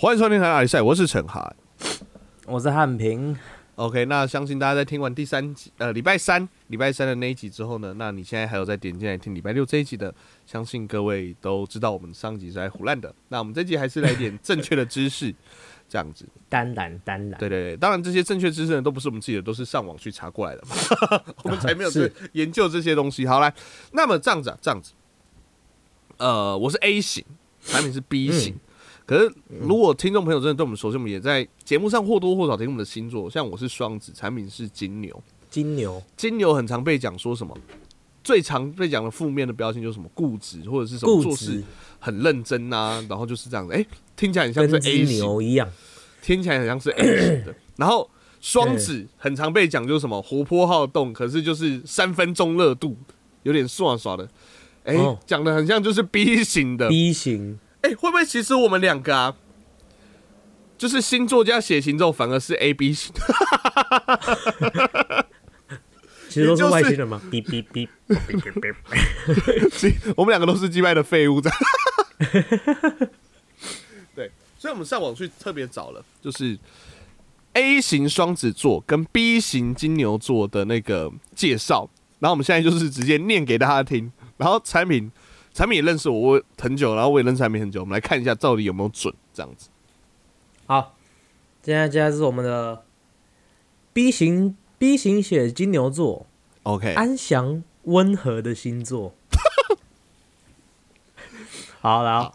欢迎收听《台阿里赛》，我是陈涵。我是汉平。OK，那相信大家在听完第三集，呃，礼拜三礼拜三的那一集之后呢，那你现在还有在点进来听礼拜六这一集的，相信各位都知道我们上集是在胡乱的。那我们这集还是来点正确的知识，这样子。当然，当然，对对对，当然这些正确知识呢都不是我们自己的，都是上网去查过来的嘛，我们才没有 去研究这些东西。好来，那么这样子啊，这样子，呃，我是 A 型，产品是 B 型。可是，如果听众朋友真的对我们熟悉，我们也在节目上或多或少听我们的星座。像我是双子，产品是金牛。金牛金牛很常被讲说什么？最常被讲的负面的标签就是什么固执，或者是什么做事，很认真啊，然后就是这样子。哎、听起来很像是 A 牛一样。听起来很像是 A 型的。然后双子很常被讲就是什么活泼好动，可是就是三分钟热度，有点耍耍的。哎、哦讲的很像就是 B 型的。B 型，哎、会不会其实我们两个啊，就是星座加血型之后反而是 A B 型？其实都是外星人嘛。B B B，我们两个都是击败的废物，这样。对，所以我们上网去特别找了，就是 A 型双子座跟 B 型金牛座的那个介绍，然后我们现在就是直接念给大家听。然后产品，产品也认识我我很久，然后我也认识产品很久，我们来看一下到底有没有准，这样子。好，现在现在是我们的 B 型 B 型血金牛座，OK，安详温和的星座。好，然后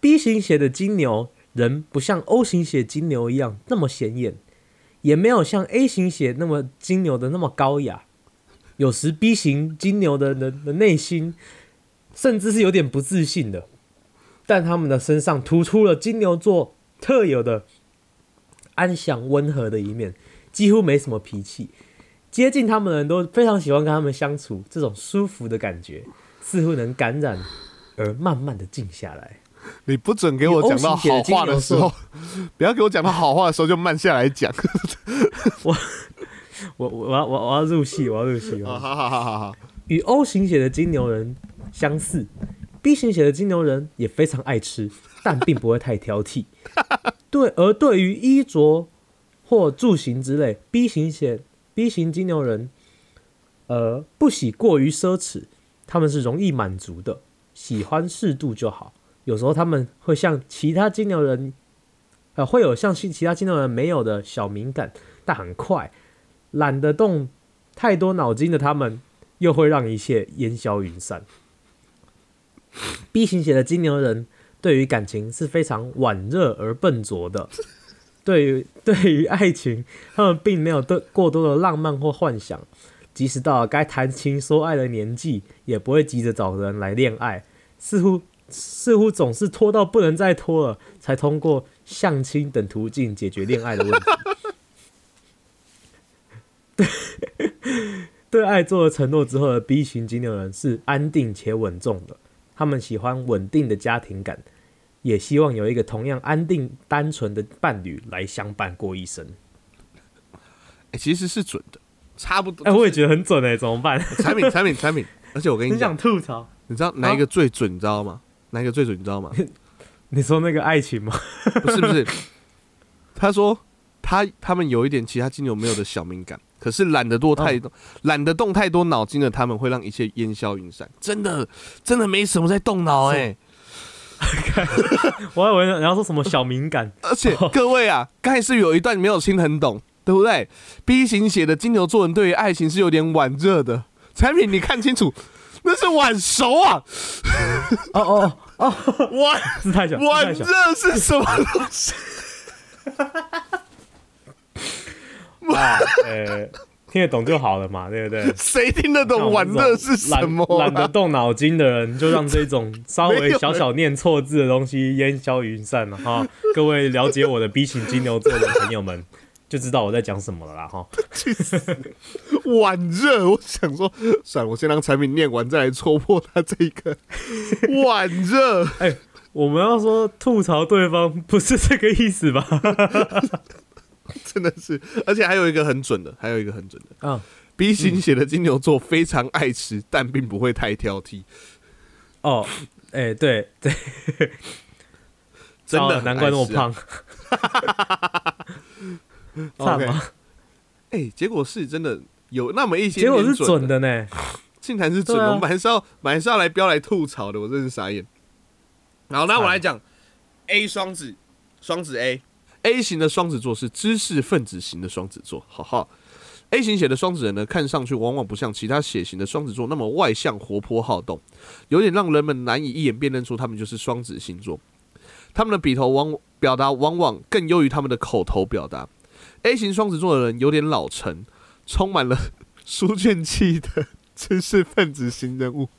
B 型血的金牛人不像 O 型血金牛一样那么显眼，也没有像 A 型血那么金牛的那么高雅。有时 B 型金牛的人的内心甚至是有点不自信的，但他们的身上突出了金牛座特有的安详温和的一面，几乎没什么脾气。接近他们的人都非常喜欢跟他们相处，这种舒服的感觉似乎能感染，而慢慢的静下来。你不准给我讲到好话的时候，不要给我讲到好话的时候就慢下来讲。我我我要我我要入戏，我要入戏。我要入戏好好好好好，与 O 型血的金牛人相似，B 型血的金牛人也非常爱吃，但并不会太挑剔。对，而对于衣着或住行之类，B 型血 B 型金牛人，呃，不喜过于奢侈，他们是容易满足的，喜欢适度就好。有时候他们会像其他金牛人，呃，会有像其其他金牛人没有的小敏感，但很快，懒得动太多脑筋的他们，又会让一切烟消云散。B 型血的金牛人对于感情是非常晚热而笨拙的，对于对于爱情，他们并没有对过多的浪漫或幻想，即使到了该谈情说爱的年纪，也不会急着找人来恋爱，似乎似乎总是拖到不能再拖了，才通过相亲等途径解决恋爱的问题。对 对爱做了承诺之后的 B 型金牛人是安定且稳重的，他们喜欢稳定的家庭感，也希望有一个同样安定、单纯的伴侣来相伴过一生。哎、其实是准的，差不多。哎、我也觉得很准哎、怎么办？产品产品产品，而且我跟你讲很想，吐槽。你知道哪一个最准？你知道吗？哪一个最准？你知道吗？你说那个爱情吗？不是不是，他说他他们有一点其他金牛没有的小敏感，可是懒得多太多懒、得动太多脑筋的他们会让一切烟消云散。真的真的没什么在动脑哎、我还以为你要说什么小敏感，而且各位啊，刚才是有一段没有听很懂，对不对？B 型写的金牛座人对于爱情是有点晚热的。产品你看清楚，那是晚熟啊，哦哦哦，晚是太小，晚。热是什么东西？啊，呃，听得懂就好了嘛，对不对？谁听得懂晚热是什么啊、懒懒得动脑筋的人，就让这种稍微小小念错字的东西烟消云散了哈。各位了解我的 B 型金牛座的朋友们，就知道我在讲什么了啦哈。晚热，我想说，算了，我先让产品念完，再来戳破他这个 晚热。我们要说吐槽对方，不是这个意思吧？真的是，而且还有一个很准的，还有一个很准的。嗯，B 型血的金牛座非常爱吃，但并不会太挑剔。哦，哎、对对，真的难怪那么胖，惨 OK 吗？哎、结果是真的有那么一些结果是点准的呢。竟然是准的，对啊我们本来是要本来是要来标来吐槽的，我真是傻眼。好，那我来讲 A 双子，双子 A A 型的双子座是知识分子型的双子座，哈哈。A 型血的双子人呢，看上去往往不像其他血型的双子座那么外向、活泼、好动，有点让人们难以一眼辨认出他们就是双子星座。他们的笔头往表达往往更优于他们的口头表达。A 型双子座的人有点老成，充满了 书卷气的知识分子型人物，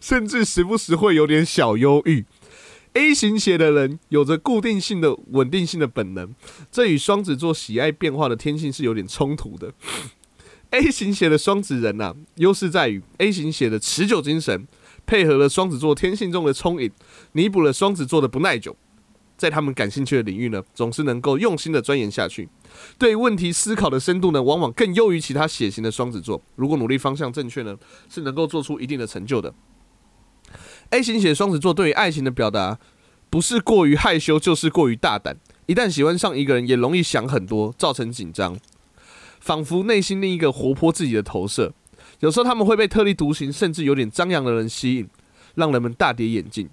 甚至时不时会有点小忧郁。A 型血的人有着固定性的、稳定性的本能，这与双子座喜爱变化的天性是有点冲突的。A 型血的双子人呐、优势在于 A 型血的持久精神，配合了双子座天性中的聪颖，弥补了双子座的不耐久。在他们感兴趣的领域呢，总是能够用心的钻研下去。对问题思考的深度呢，往往更优于其他血型的双子座。如果努力方向正确呢，是能够做出一定的成就的。A 型血双子座对于爱情的表达，不是过于害羞，就是过于大胆。一旦喜欢上一个人，也容易想很多，造成紧张，仿佛内心另一个活泼自己的投射。有时候他们会被特立独行，甚至有点张扬的人吸引，让人们大跌眼镜。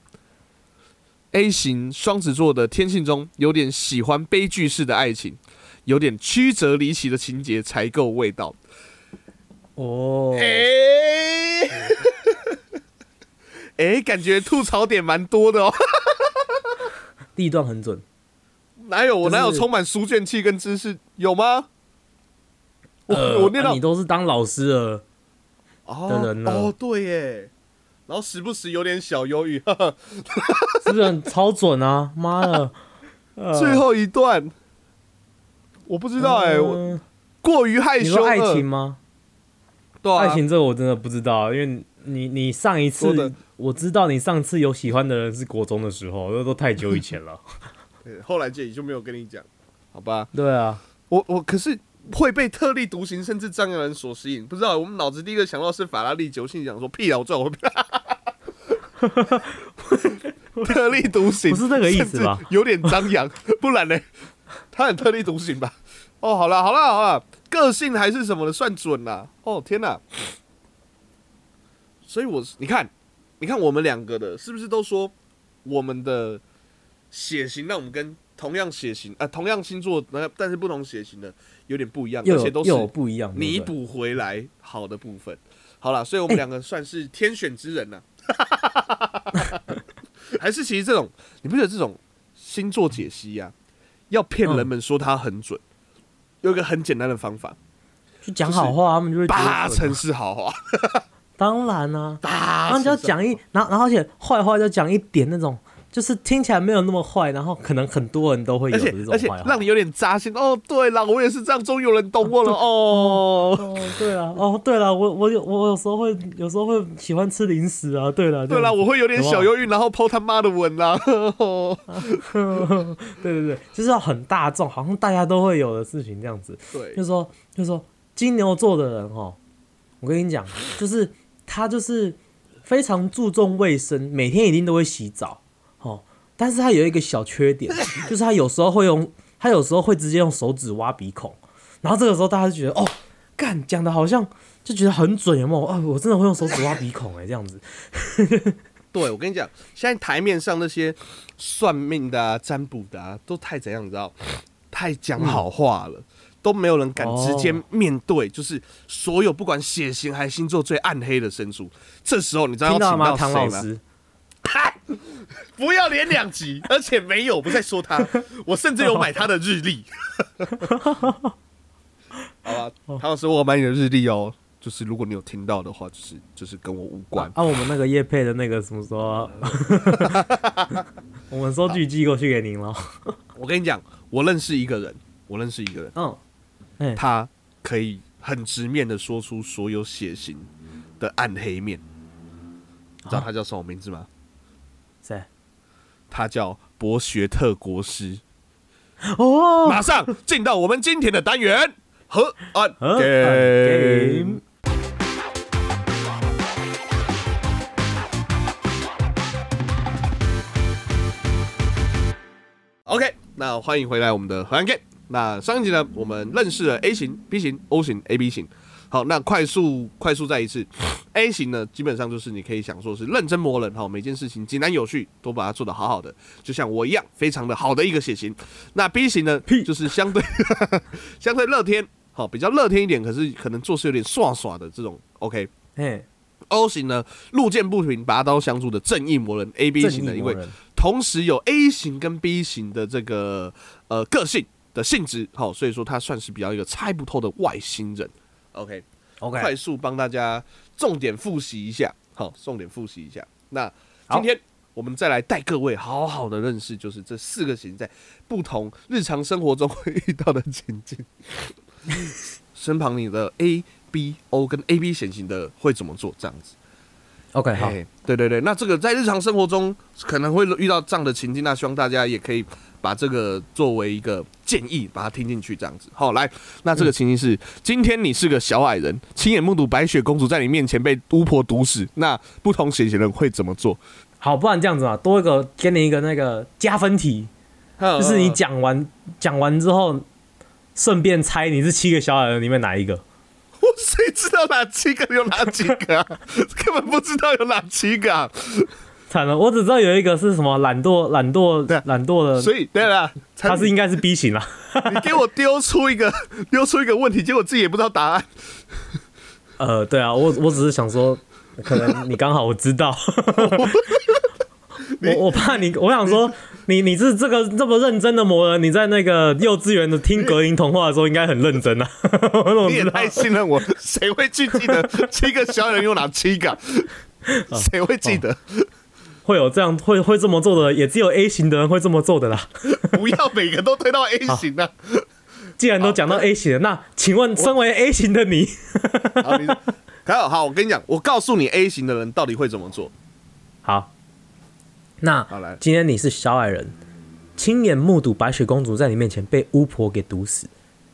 A 型双子座的天性中有点喜欢悲剧式的爱情，有点曲折离奇的情节才够味道。哦，哎、哎，感觉吐槽点蛮多的哦。第一段很准。哪有我哪有充满书卷气跟知识有吗？我、呃我念到啊你都是当老师了，哦的人了哦，对耶，然后时不时有点小忧郁。呵呵是不是很超准啊？妈的！呃最后一段我不知道哎、我嗯过于害羞。你说爱呃情吗？对啊，爱情这个我真的不知道，因为你你上一次我知道你上次有喜欢的人是国中的时候，那都太久以前了。对后来姐就没有跟你讲，好吧？对啊，我我可是会被特立独行甚至张扬人所吸引，不知道我们脑子第一个想到是法拉利酒，性讲说屁啊，我最好会特立独行，不是这个意思吧有点张扬，不然呢？他很特立独行吧？哦，好了好了好了，个性还是什么的算准啦。哦天哪！所以我你看，你看我们两个的，是不是都说我们的血型让我们跟同样血型呃同样星座，那但是不同血型的有点不一样，又而且都是不一样，弥补回来好的部分。好了，所以我们哎。两个算是天选之人呢、还是其实这种你不觉得这种星座解析呀、要骗人们说它很准，有一个很简单的方法，去讲好话，他们就会八成是好话，当然啊，八然后你就要讲一，然后然后而且坏话就讲一点那种，就是听起来没有那么坏，然后可能很多人都会有这种而且坏话。让你有点扎心哦。对了，我也是这样，终于有人懂我了哦。哦，对了，哦，对了，我我有我有时候会有时候会喜欢吃零食啊，对了，对了，我会有点小忧郁，然后抛他妈的吻 啦。对对对，就是要很大众，好像大家都会有的事情这样子。对就，是说，就是说，金牛座的人哦，我跟你讲，就是他就是非常注重卫生，每天一定都会洗澡哦。但是他有一个小缺点，就是他有时候会用，他有时候会直接用手指挖鼻孔，然后这个时候大家就觉得，哦，干讲的好像就觉得很准，有没有？哦，我真的会用手指挖鼻孔哎，这样子。对，我跟你讲，现在台面上那些算命的啊、占卜的啊，都太怎样，你知道？太讲好话了，都没有人敢直接哦面对，就是所有不管血型还是星座最暗黑的申诉。这时候你知道要请听到谁吗？老师？不要连两集，而且没有，我不在说他，我甚至有买他的日历。好吧，唐老师，我有买你的日历哦。就是如果你有听到的话，就是就是跟我无关。啊，我们那个叶配的那个什么时候？我们收据寄过去给您了。我跟你讲，我认识一个人，我认识一个人，嗯，他可以很直面的说出所有血型的暗黑面。你知道他叫什么名字吗？谁？他叫博学特国师。哦，马上进到我们今天的单元河岸河岸 game。game 那欢迎回来我们的荷兰 game。那上一集呢，我们认识了 A 型、B 型、O 型、AB 型。好，那快速快速再一次，A 型呢，基本上就是你可以想说是认真磨人，好，每件事情井然有序，都把它做得好好的，就像我一样，非常的好的一个血型。那 B 型呢，就是相对 相对乐天，好，比较乐天一点，可是可能做事有点耍耍的这种。OK，嘿，O 型呢，路见不平拔刀相助的正义魔人；AB 型的，因为同时有 A 型跟 B 型的这个呃个性的性质，好，所以说他算是比较一个猜不透的外星人。OK，快 OK，快速帮大家重点复习一下，好，重点复习一下。那今天我们再来带各位好好的认识，就是这四个型在不同日常生活中 会遇到的情境。身旁你的 A、B、O 跟 AB 显型的会怎么做？这样子。OK，好，嘿对对对，那这个在日常生活中可能会遇到这样的情境，那希望大家也可以把这个作为一个建议，把它听进去，这样子。好，来，那这个情形是：今天你是个小矮人，亲眼目睹白雪公主在你面前被巫婆毒死，那不同血型人会怎么做？好，不然这样子啊，多一个给你一个那个加分题，就就是你讲完讲完之后，顺便猜你是七个小矮人里面哪一个。我谁知道哪七个有哪几个、啊？根本不知道有哪七个、啊。惨了，我只知道有一个是什么懒惰懒惰懒惰的，所以对了，他是应该是 B 型啦。你给我丢出一个 丢出一个问题，结果自己也不知道答案。呃，对啊，我我只是想说，可能你刚好我知道，我我怕你，我想说你你是这个这么认真的魔人，你在那个幼稚园的听格林童话的时候应该很认真啊。你也太信任我，谁会去记得七个小人有哪七个啊？谁会记得？会有这样会会这么做的，也只有 A 型的人会这么做的啦。不要每个都推到 A 型啊！既然都讲到 A 型了，那请问身为 A 型的你，好，你好好，我跟你讲，我告诉你 A 型的人到底会怎么做。好，那好来今天你是小矮人，亲眼目睹白雪公主在你面前被巫婆给毒死，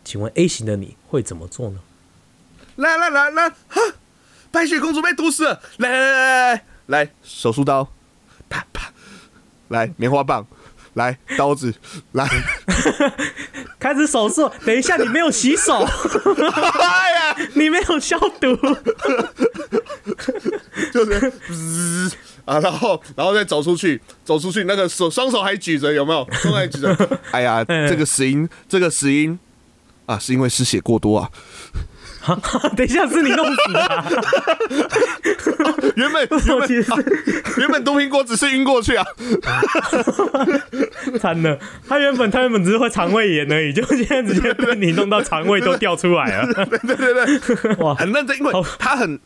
请问 A 型的你会怎么做呢？来来来来，哈！白雪公主被毒死了！来来来来来，来手术刀，啪啪，来棉花棒，来刀子，来，开始手术，等一下你没有洗手，哎呀，你没有消毒，就是啊，然后然后再走出去，走出去，那个手双手还举着，有没有？双手还举着。哎呀，这个死因，这个死因啊，是因为失血过多啊。等一下是你弄死的啊、原 本原本、原本毒苹果只是晕过去啊。惨了，他原本他原本只是会肠胃炎而已，就现在直接被你弄到肠胃都掉出来了。对对对，哇，很认真，因为他很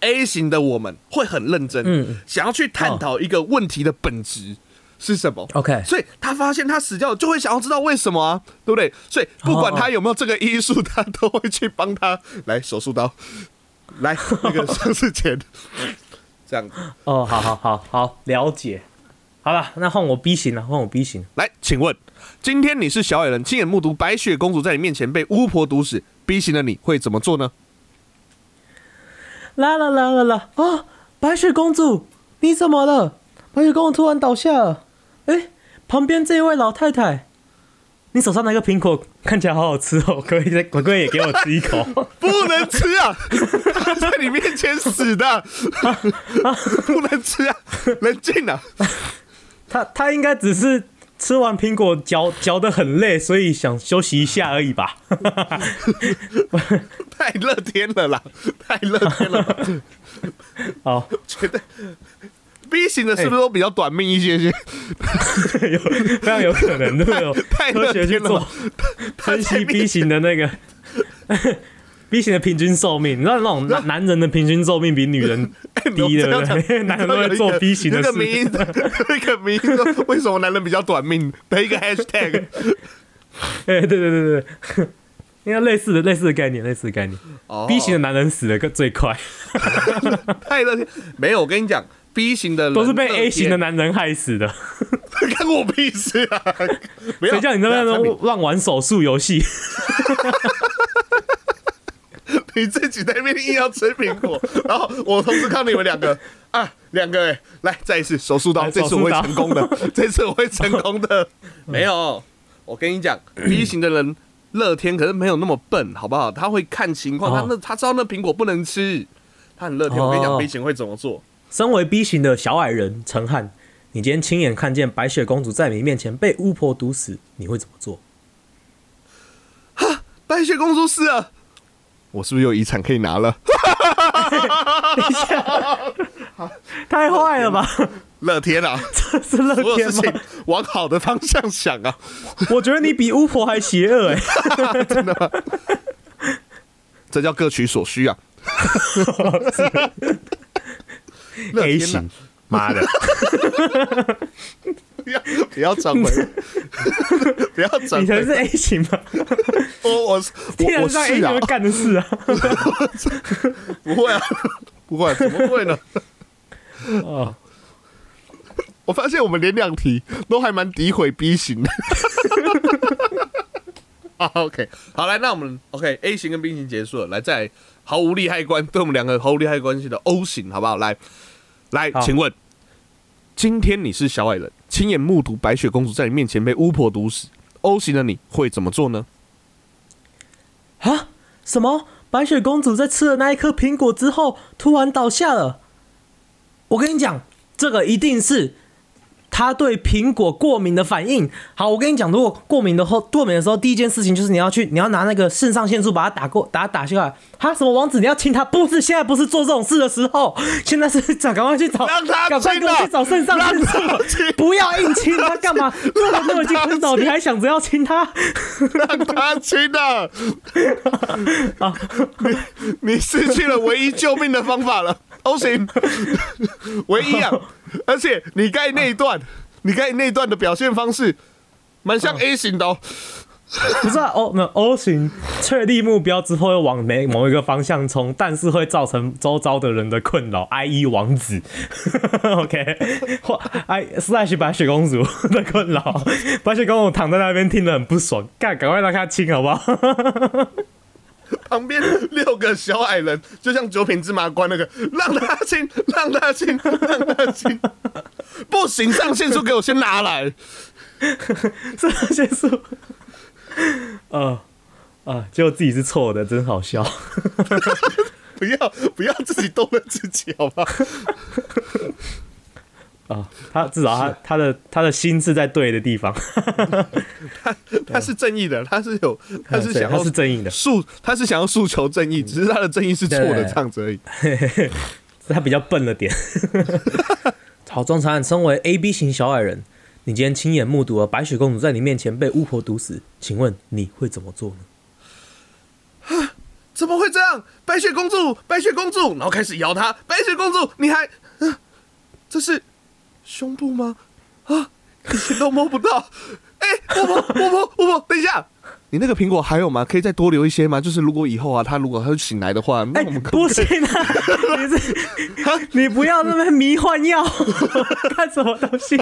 A 型的我们会很认真，嗯想要去探讨一个问题的本质是什么。OK，所以他发现他死掉了，就会想要知道为什么啊，对不对？所以不管他有没有这个医术，他都会去帮他来手术刀，来那个手术钳，这样子。哦，好好好好，了解。好了，那换我 B 型了，换我 B 型。来，请问，今天你是小矮人，亲眼目睹白雪公主在你面前被巫婆毒死，B 型的你会怎么做呢？啦啦啦啦啦！啊，白雪公主，你怎么了？白雪公主突然倒下了。哎、旁边这一位老太太，你手上那个苹果看起来好好吃哦，可以再可不可以也给我吃一口？不能吃啊！他在你面前死的，不能吃啊！冷静啊！他他应该只是吃完苹果嚼嚼得很累，所以想休息一下而已吧。太乐天了啦，太乐天了吧。好，觉得 B 型的是不是都比较短命一些些？有非常有可能，对不对？太科学去做！分析 B 型的那个 B 型的平均寿命，你知道那种男男人的平均寿命比女人低的，对？男人都会做 B 型的那个名事。音，那个名说为什么男人比较短命的一个 hashtag。哎，对对对对对，应该类似的类似的概念，类似的概念。哦 B 型的男人死的更最快，太乐天，没有，我跟你讲，B 型的人都是被 A 型的，男人害死的。干我屁事啊！谁叫你在那边乱玩手术游戏？你自己在那边硬要吃苹果，然后我同时看到你们两个啊，两个哎，来再一次手术刀，这次我会成功的，这次我会成功的。没有，我跟你讲，B 型的人乐天可是没有那么笨，好不好？他会看情况，哦他那他知道那苹果不能吃，他很乐天。我跟你讲哦，B 型会怎么做？身为 B 型的小矮人陈汉，你今天亲眼看见白雪公主在你面前被巫婆毒死，你会怎么做？白雪公主死了，我是不是有遗产可以拿了？太坏了吧！乐天啊，这是乐天吗？往好的方向想啊！我觉得你比巫婆还邪恶哎、真的这叫各取所需啊。乐 A 天啊型，妈的！不要不要转回，不要转。你才是 A 型吧？我我天我我 A 是啊型会，干的事啊！不会啊，不会，怎么会呢？哦，我发现我们连两题都还蛮诋毁 B 型的。啊，OK，好来，那我们 OK，A 型跟 B 型结束了，来再来毫无利害关对我们两个毫无利害关系的 O 型，好不好？来，来，请问，今天你是小矮人，亲眼目睹白雪公主在你面前被巫婆毒死，O 型的你会怎么做呢？啊？什么？白雪公主在吃了那一颗苹果之后，突然倒下了？我跟你讲，这个一定是她对苹果过敏的反应。好，我跟你讲，如果过敏的后过敏的时候，第一件事情就是你要去，你要拿那个肾上腺素把它打过，把它打下来。他，什么王子你要亲他？不是，现在不是做这种事的时候，现在是找赶快去找，让他赶快去找肾上腺素不要硬亲他干嘛？做人都已经昏倒，你还想着要亲他？让他亲的。你你失去了唯一救命的方法了，O 型，唯一啊！而且你盖那一段，你盖那一段的表现方式，蛮像 A 型的哦。不是啊，O 那 O 型确立目标之后又往每某一个方向冲，但是会造成周遭的人的困扰，I.E. 王子，OK，或 I slash 白雪公主 的困扰，白雪公主躺在那边听得很不爽，干，赶快让她亲好不好？旁边六个小矮人，就像九品芝麻官那个，让他亲，让他亲，让他亲，不行，上线书给我先拿来。这些数，呃啊，结果自己是错的，真好笑。不要不要自己动了自己，好吧？啊，他至少他他的他的心是在对的地方，他是正义的，他是有，他是想他要是正义的，诉，他是想要诉求正义，只是他的正义是错的对这样子而已。他比较笨了点。好，庄长，身为 A B 型小矮人，你今天亲眼目睹了白雪公主在你面前被巫婆毒死，请问你会怎么做呢？怎么会这样？白雪公主，白雪公主，然后开始摇她。白雪公主，你还，啊、这是胸部吗？啊，以前都摸不到。哎、欸，摸摸摸摸摸，等一下，你那个苹果还有吗？可以再多留一些吗？就是如果以后啊，他如果他醒来的话，那哎、我们可不行啊！你是你不要那么迷幻药，干什么东西？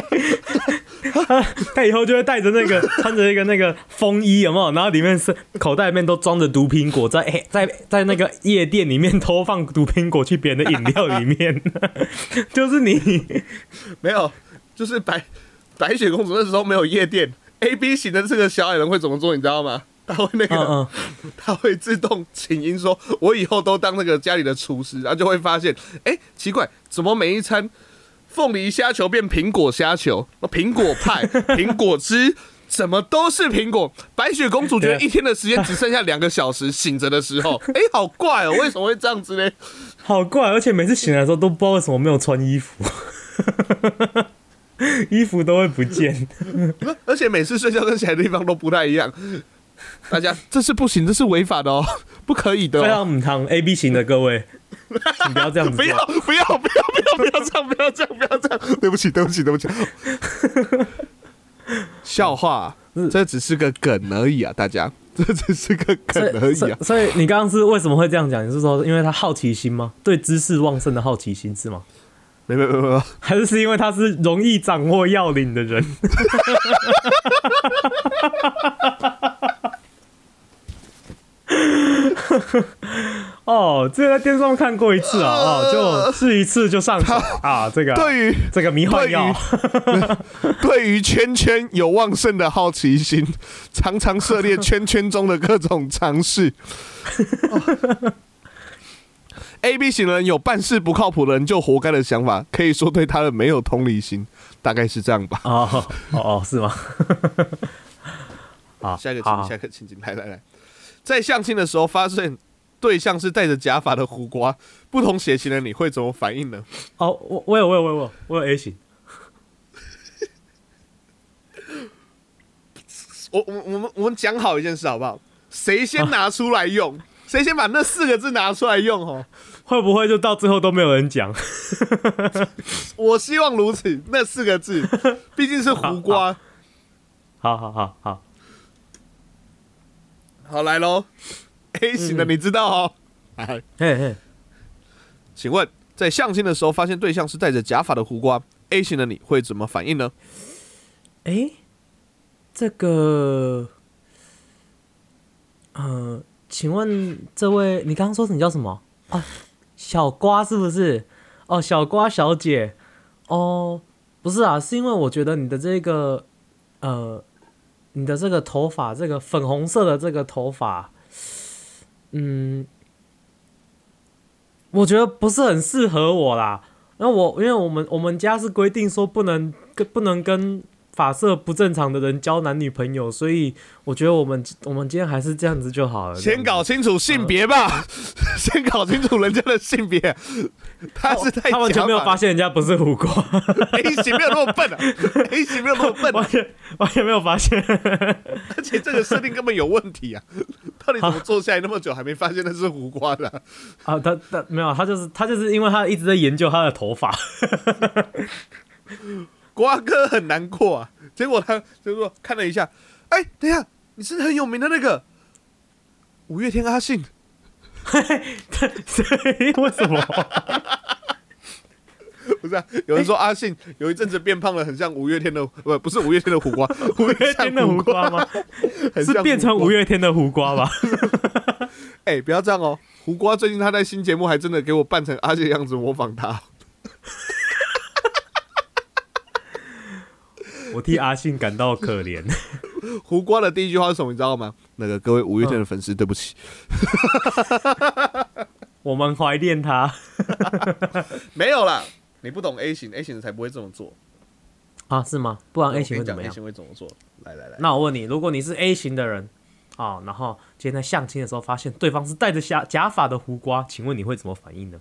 他以后就会带着那个穿着一个那个风衣，有没有？然后里面是口袋里面都装着毒苹果，在哎在在那个夜店里面偷放毒苹果去别人的饮料里面，就是你。没有，就是白白雪公主那时候没有夜店，A B 型的这个小矮人会怎么做？你知道吗？他会那个，嗯 他会自动请缨说，我以后都当那个家里的厨师，然后就会发现，哎、奇怪，怎么每一餐凤梨虾球变苹果虾球，苹果派、苹果汁。怎么都是苹果？白雪公主觉得一天的时间只剩下两个小时，醒着的时候，哎、好怪哦，为什么会这样子呢？好怪，而且每次醒来的时候都不知道为什么没有穿衣服，衣服都会不见。而且每次睡觉跟起来的地方都不太一样。大家这是不行，这是违法的哦，不可以的非哦！常母汤 A B 型的各位，你不要这样子做。不要不要不要不要不要这样，不要这样，不要这样！对不起对不起对不起，笑话，这只是个梗而已啊，大家，这只是个梗而已啊。所以你刚刚是为什么会这样讲？你是说因为他好奇心吗？对知识旺盛的好奇心是吗？没没没没没，还是是因为他是容易掌握要领的人？哦，这个在电视上看过一次啊，哦，就试一次就上手啊，这个对于这个迷幻药，对于圈圈有旺盛的好奇心，常常涉猎圈圈中的各种尝试。A B 型人有办事不靠谱的人就活该的想法，可以说对他人没有同理心，大概是这样吧。哦哦哦，是吗？好，下一个好情，下一个情景，来来来，在相亲的时候发现对象是戴着假发的胡瓜，不同血型的你会怎么反应呢？哦，我我有我有我有我有我有 A 型，我我我们我们讲好一件事好不好？谁先拿出来用，谁先把那四个字拿出来用哦。会不会就到最后都没有人讲？我希望如此，那四个字，毕竟是胡瓜。好好好好，好来喽，A 型的你知道哦。哎，嘿嘿，请问在相亲的时候发现对象是戴着假发的胡瓜，A 型的你会怎么反应呢？哎，这个，呃，请问这位，你刚刚说你叫什么啊？小瓜是不是？哦，小瓜小姐，哦，不是啊，是因为我觉得你的这个，呃，你的这个头发，这个粉红色的这个头发，嗯，我觉得不是很适合我啦。那我因为我们我们家是规定说不能跟不能跟发色不正常的人交男女朋友，所以我觉得我们我们今天还是这样子就好了。先搞清楚性别吧，先搞清楚人家的性别。他是太他完全没有发现现人家不是胡瓜，A 型没有那么笨啊，A 型没有那么笨、啊，完全完全没有发现。而且这个设定根本有问题啊！到底怎么坐下来那么久还没发现那是胡瓜的啊、啊，他他没有，他就是他就是因为他一直在研究他的头发，瓜哥很难过啊。结果他就说看了一下，哎、等一下，你是很有名的那个五月天阿信，对，为什么？不是啊？有人说阿信有一阵子变胖了，很像五月天的，不不是五月天的胡瓜，五 五月天的胡瓜吗？很像是变成五月天的胡瓜吧？哎、不要这样哦！胡瓜最近他在新节目还真的给我扮成阿信的样子模仿他，我替阿信感到可怜。胡瓜的第一句话是什么？你知道吗？那个各位五月天的粉丝，对不起，我们怀念他 没有啦，你不懂 A 型，A 型的才不会这么做。啊？是吗？不然 A 型，A 会怎么样？型会怎么做？来来来，那我问你，如果你是 A 型的人啊，然后今天在相亲的时候发现对方是戴着假假发的胡瓜，请问你会怎么反应呢？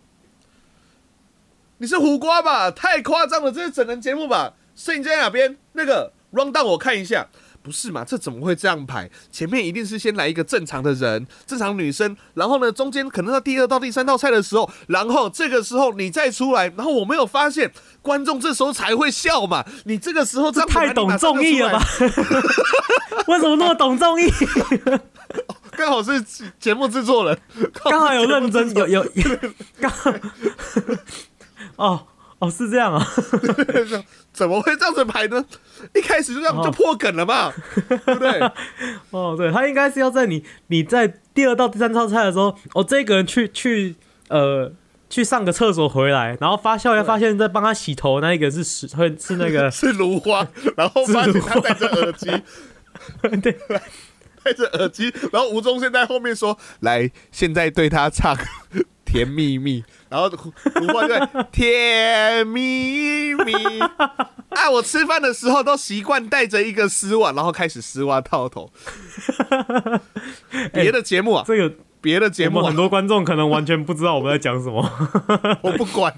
你是胡瓜吧？太夸张了，这是整人节目吧？摄影机在哪边？那个 round down 我看一下。不是嘛？这怎么会这样排？前面一定是先来一个正常的人，正常女生，然后呢，中间可能到第二到第三道菜的时候，然后这个时候你再出来，然后我没有发现，观众这时候才会笑嘛。你这个时候这太懂综艺了吧？为什么那么懂综艺？刚好是节目制作人，刚好有认真，有有有刚好哦哦是这样啊，怎么会这样子排呢？一开始就这样就破梗了嘛，对不对？哦对他应该是要在你你在第二道第三道菜的时候，哦这个人去去呃。去上个厕所回来，然后发笑一下，发现在帮他洗头那一个是是会是那个 是芦花，然后发现他戴着耳机，对戴着耳机，然后吴宗宪在后面说：“来，现在对他唱甜蜜蜜。”然后芦花就在甜蜜蜜啊！我吃饭的时候都习惯带着一个丝袜，然后开始丝袜套头。别的节目啊，这个别的节目很，多观众可能完全不知道我们在讲什么。我不管，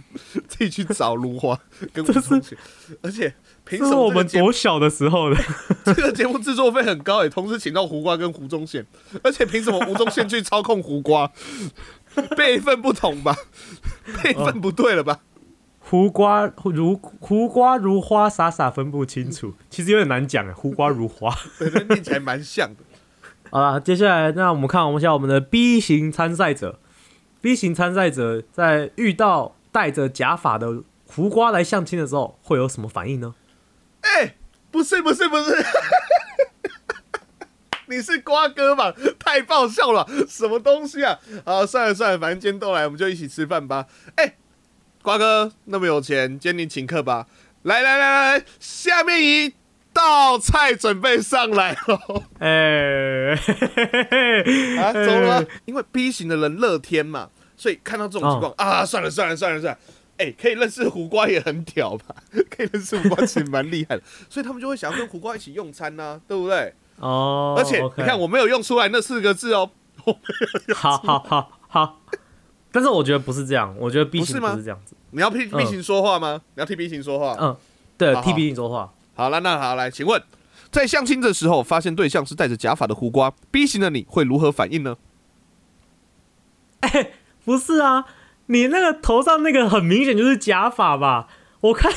自己去找芦花 跟吴宗宪。而且凭什这是我们多小的时候的，这个节目制作费很高诶，同时请到胡瓜跟胡宗宪，而且凭什么吴宗宪去操控胡瓜？辈分不同吧？辈分不对了吧？胡瓜如胡瓜如花，傻傻分不清楚，其实有点难讲哎，胡瓜如花。念起来蛮像的。好了，接下来那我们看我们一下我们的 B 型参赛者，B 型参赛者在遇到戴着假发的胡瓜来相亲的时候，会有什么反应呢？哎、不是不是不是，你是瓜哥吧？太爆笑了，什么东西啊？啊，算了算了，反正今天都来，我们就一起吃饭吧。哎、瓜哥那么有钱，今天你请客吧。来来来来，下面一道菜准备上来喽。哎、啊，走了吗？因为 B 型的人乐天嘛，所以看到这种情况、啊，算了算了算了算了。哎、可以认识胡瓜也很屌吧？可以认识胡瓜其实蛮厉害的，所以他们就会想要跟胡瓜一起用餐呐、对不对？哦，而且你看，我没有用出来那四个字哦。好好好好，但是我觉得不是这样，我觉得 B 型不是这样子。你要替 B 嗯型说话吗？你要替 B 型说话？嗯，对替 B 型说话。好了，那好来，请问，在相亲的时候发现对象是戴着假发的胡瓜，B 型的你会如何反应呢？哎不是啊，你那个头上那个很明显就是假发吧？我看，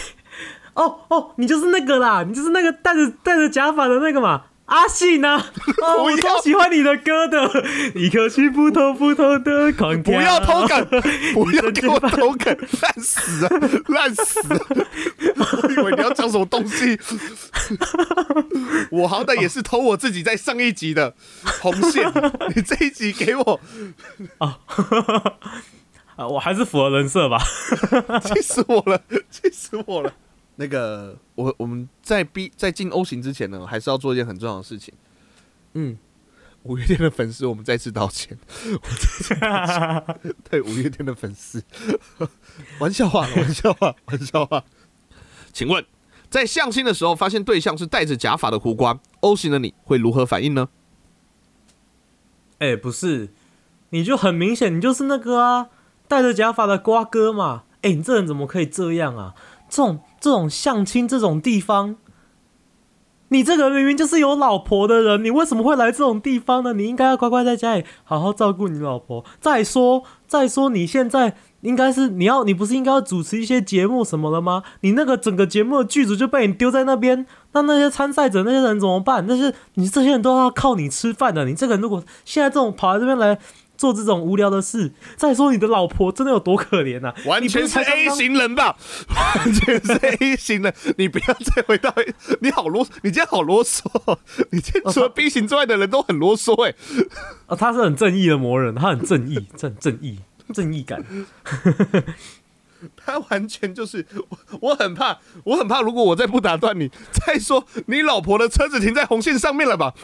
哦哦，你就是那个啦，你就是那个戴着戴着假发的那个嘛。阿信呢、啊？哦，我超喜欢你的歌的，一颗心扑通扑通的狂不。要偷梗，不要给我偷梗，烂死啊，烂死了！我以为你要讲什么东西，我好歹也是偷我自己在上一集的红线，你这一集给我，啊，我还是符合人设吧。气死我了，气死我了！那个，我我们在 B 在进 O 型之前呢，还是要做一件很重要的事情。嗯，五月天的粉丝，我们再次道歉。我再次道歉对五月天的粉丝，玩笑话，玩笑话，玩笑话。请问，在相亲的时候发现对象是戴着假发的胡瓜，O 型的你会如何反应呢？哎、不是，你就很明显，你就是那个啊，戴着假发的瓜哥嘛。哎、你这人怎么可以这样啊？这种这种相亲这种地方，你这个明明就是有老婆的人，你为什么会来这种地方呢？你应该要乖乖在家里好好照顾你老婆。再说，再说，你现在应该是你要，你不是应该要主持一些节目什么的吗？你那个整个节目的剧组就被你丢在那边，那那些参赛者那些人怎么办？那是你这些人都要靠你吃饭的。你这个人如果现在这种跑来这边来做这种无聊的事，再说你的老婆真的有多可怜呐、啊？完全是 A 型人吧？完全是 A 型人，你不要再回到你好啰，你今天好啰嗦哦，你今天除了 B 型之外的人都很啰嗦哎。哦，他是很正义的魔人，他很正义，正正义，正义感。他完全就是我，我很怕，我很怕，如果我再不打断你，再说你老婆的车子停在红线上面了吧？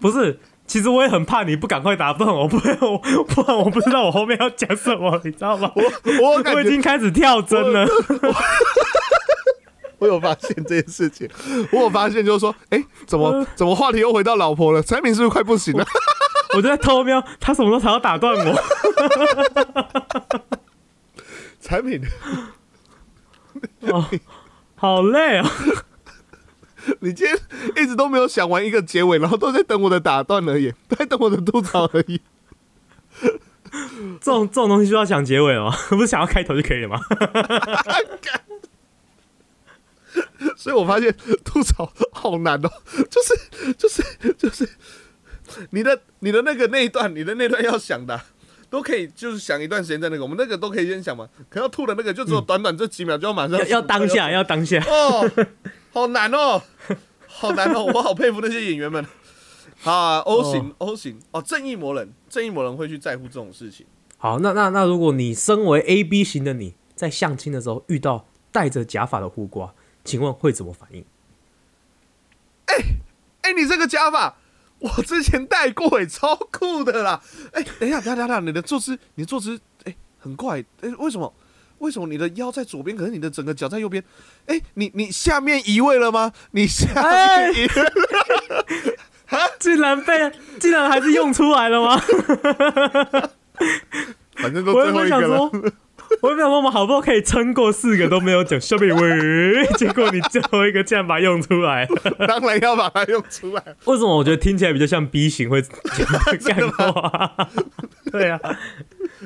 不是，其实我也很怕你不赶快打断我，不然我 不然我不知道我后面要讲什么，你知道吗？我我我已觉经开始跳针了。我有发现这件事情，我有发现就是说，哎、怎么怎么话题又回到老婆了？产品是不是快不行了？我就在偷瞄他什么时候才要打断我。产品，哦，好累哦。你今天一直都没有想完一个结尾，然后都在等我的打断而已，都在等我的吐槽而已。这种这种东西就要想结尾吗？不是想要开头就可以了吗？所以我发现吐槽好难哦，就是就是就是你的你的那个那一段，你的那段要想的啊、都可以，就是想一段时间在那个，我们那个都可以先想嘛。可要吐的那个就只有短短这几秒，就要马上要要当下，要当下。哦，好难哦，好难哦，我好佩服那些演员们。啊，O 型 O 型哦，正义魔人，正义魔人会去在乎这种事情。好，那那那如果你身为 A B 型的你，在相亲的时候遇到戴着假发的护瓜，请问会怎么反应？哎、你这个假发，我之前戴过，哎，超酷的啦！哎、等一下，等一下，等一下，你的坐姿，你的坐姿，哎、很怪，哎、为什么？为什么你的腰在左边，可是你的整个脚在右边？哎、你你下面移位了吗？你下哎面移位了，竟然被，竟然还是用出来了吗？反正都我最后一个原本想说了。，我们好不容易可以撑过四个都没有讲下面喂，结果你最后一个竟然把它用出来了。当然要把它用出来。为什么我觉得听起来比较像 B 型会干话？对啊，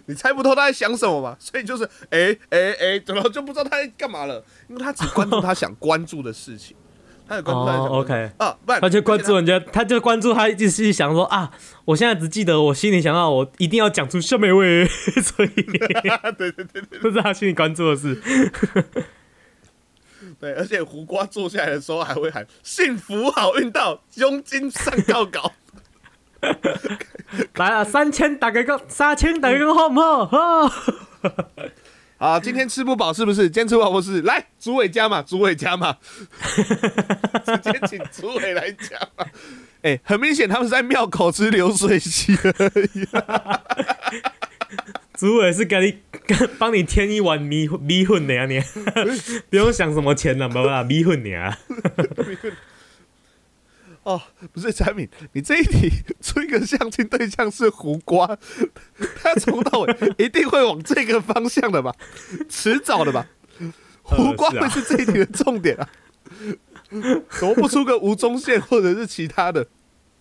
你猜不透他在想什么嘛？所以就是哎哎哎，然后就不知道他在干嘛了，因为他只关注他想关注的事情，他有关注，OK。啊，不然他就关注人家，他就关注他，一直想说啊，我现在只记得我心里想到，我一定要讲出下面一位，所以 对对对对，这是他心里关注的事。对，而且胡瓜坐下来的时候还会喊“幸福好运到，佣金上高高来啊，三千打个个，三千打个个好不好？好，”。今天吃不饱是不是？今天吃不饱不是？来，主委加嘛，主委加嘛，直接请主委来加嘛。哎、很明显他们是在庙口吃流水席而已。主委是给你帮你添一碗米米粉的呀，你 不用想什么钱了，没啦，米粉的啊。哦，不是产品，你这一题出一个相亲对象是胡瓜，他从头到 尾一定会往这个方向的吧，迟早的吧。胡瓜会是这一题的重点啊，怎么不出个吴宗宪或者是其他的？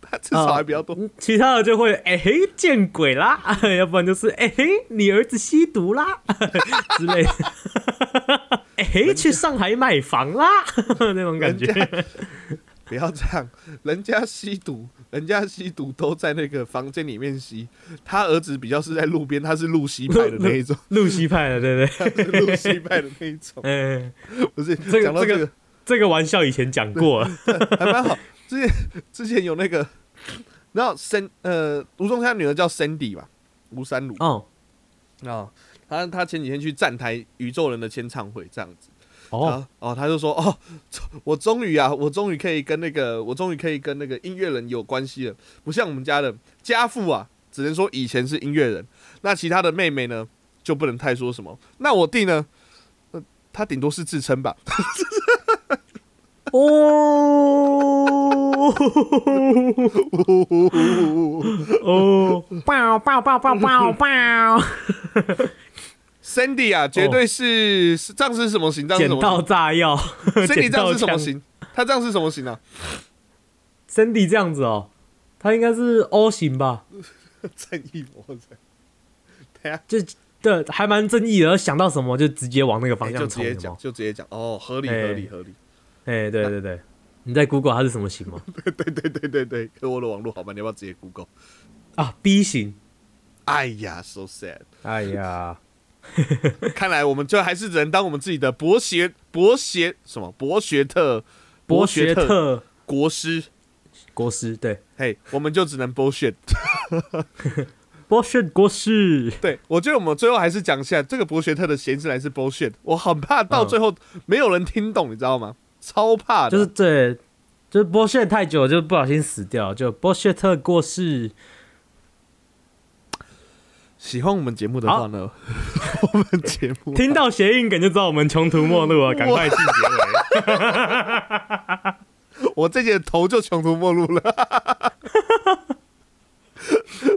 他至少还比较多。嗯其他的就会哎、嘿见鬼啦，要不然就是哎、嘿你儿子吸毒啦之类的，哎、嘿去上海买房啦那种感觉不要这样，人家吸毒，人家吸毒都在那个房间里面吸，他儿子比较是在路边，他是路西派的那一种，露西派的，对不对？他是路西派的那一种，嗯，不是这个讲到这个这个这个玩笑以前讲过了。还蛮好。之前之前有那个，然后森呃吴宗宪女儿叫 Cindy 吧，吴三鲁哦啊，他他前几天去站台宇宙人的签唱会这样子，哦，哦哦，他就说哦，我终于啊，我终于可以跟那个，我终于可以跟那个音乐人有关系了，不像我们家的家父啊，只能说以前是音乐人，那其他的妹妹呢就不能太说什么。那我弟呢，呃，他顶多是自称吧，哦。哦，爆爆爆爆爆爆！Sandy 啊，绝对是是这样是什么型？这样是什么 捡到炸药型？Sandy 捡这样。是什么型？他这样是什么型啊？Cindy 这样子哦，他应该是 O 型吧？正义魔人。对啊就对，还蛮正义的。想到什么就直接往那个方向就。直接讲，就直接讲哦，合理哎合理合理。哎，对对对，你在 Google 它是什么型吗？对对对对对，可我的网络好吧，你要不要直接 Google？啊，B 型。哎呀，so sad。哎呀，看来我们就还是只能当我们自己的博学博学什么博学特博学特特国师，国师，对，嘿，我们就只能 bullshit。博学国师。对我觉得我们最后还是讲一下这个博学特的谐音是来自 bullshit，我很怕到最后没有人听懂，你知道吗？超怕的，就是对，就是剥削太久就不小心死掉，就剥削特过世。喜欢我们节目的话呢，我们节目听到谐音梗就知道我们穷途末路了，赶快进结尾。我这节头就穷途末路了。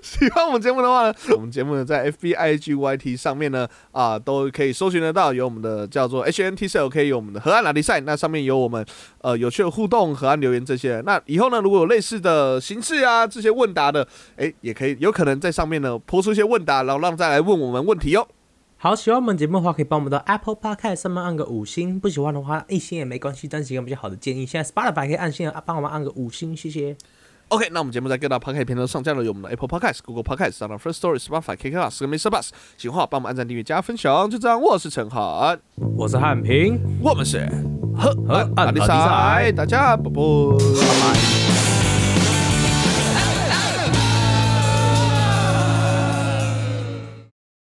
喜欢我们节目的话呢，我们节目呢在 FB、IG、YT 上面呢啊都可以搜寻得到，有我们的叫做 HNT C L K，有我们的河岸拉力赛，那上面有我们呃有趣的互动、河岸留言这些。那以后呢，如果有类似的形式啊，这些问答的，诶，也可以有可能在上面呢抛出一些问答，然后让再来问我们问题哦。好，喜欢我们节目的话，可以帮我们到 Apple Podcast 上面按个五星；不喜欢的话，一星也没关系，但是一个比较好的建议。现在 Spotify 可以按星，帮我们按个五星，谢谢。OK，那我们节目在各大 Podcast 平台上架了，有我们的 Apple Podcast、Google Podcast、s o u n First Story、Spotify、KK Bus 跟 Mr. Bus。喜欢的话，帮我们按赞、订阅、加分享。就这样，我是陈涵，我是汉平，我们是河河岸岸拉力拉力赛，赛大家拜拜。拜拜。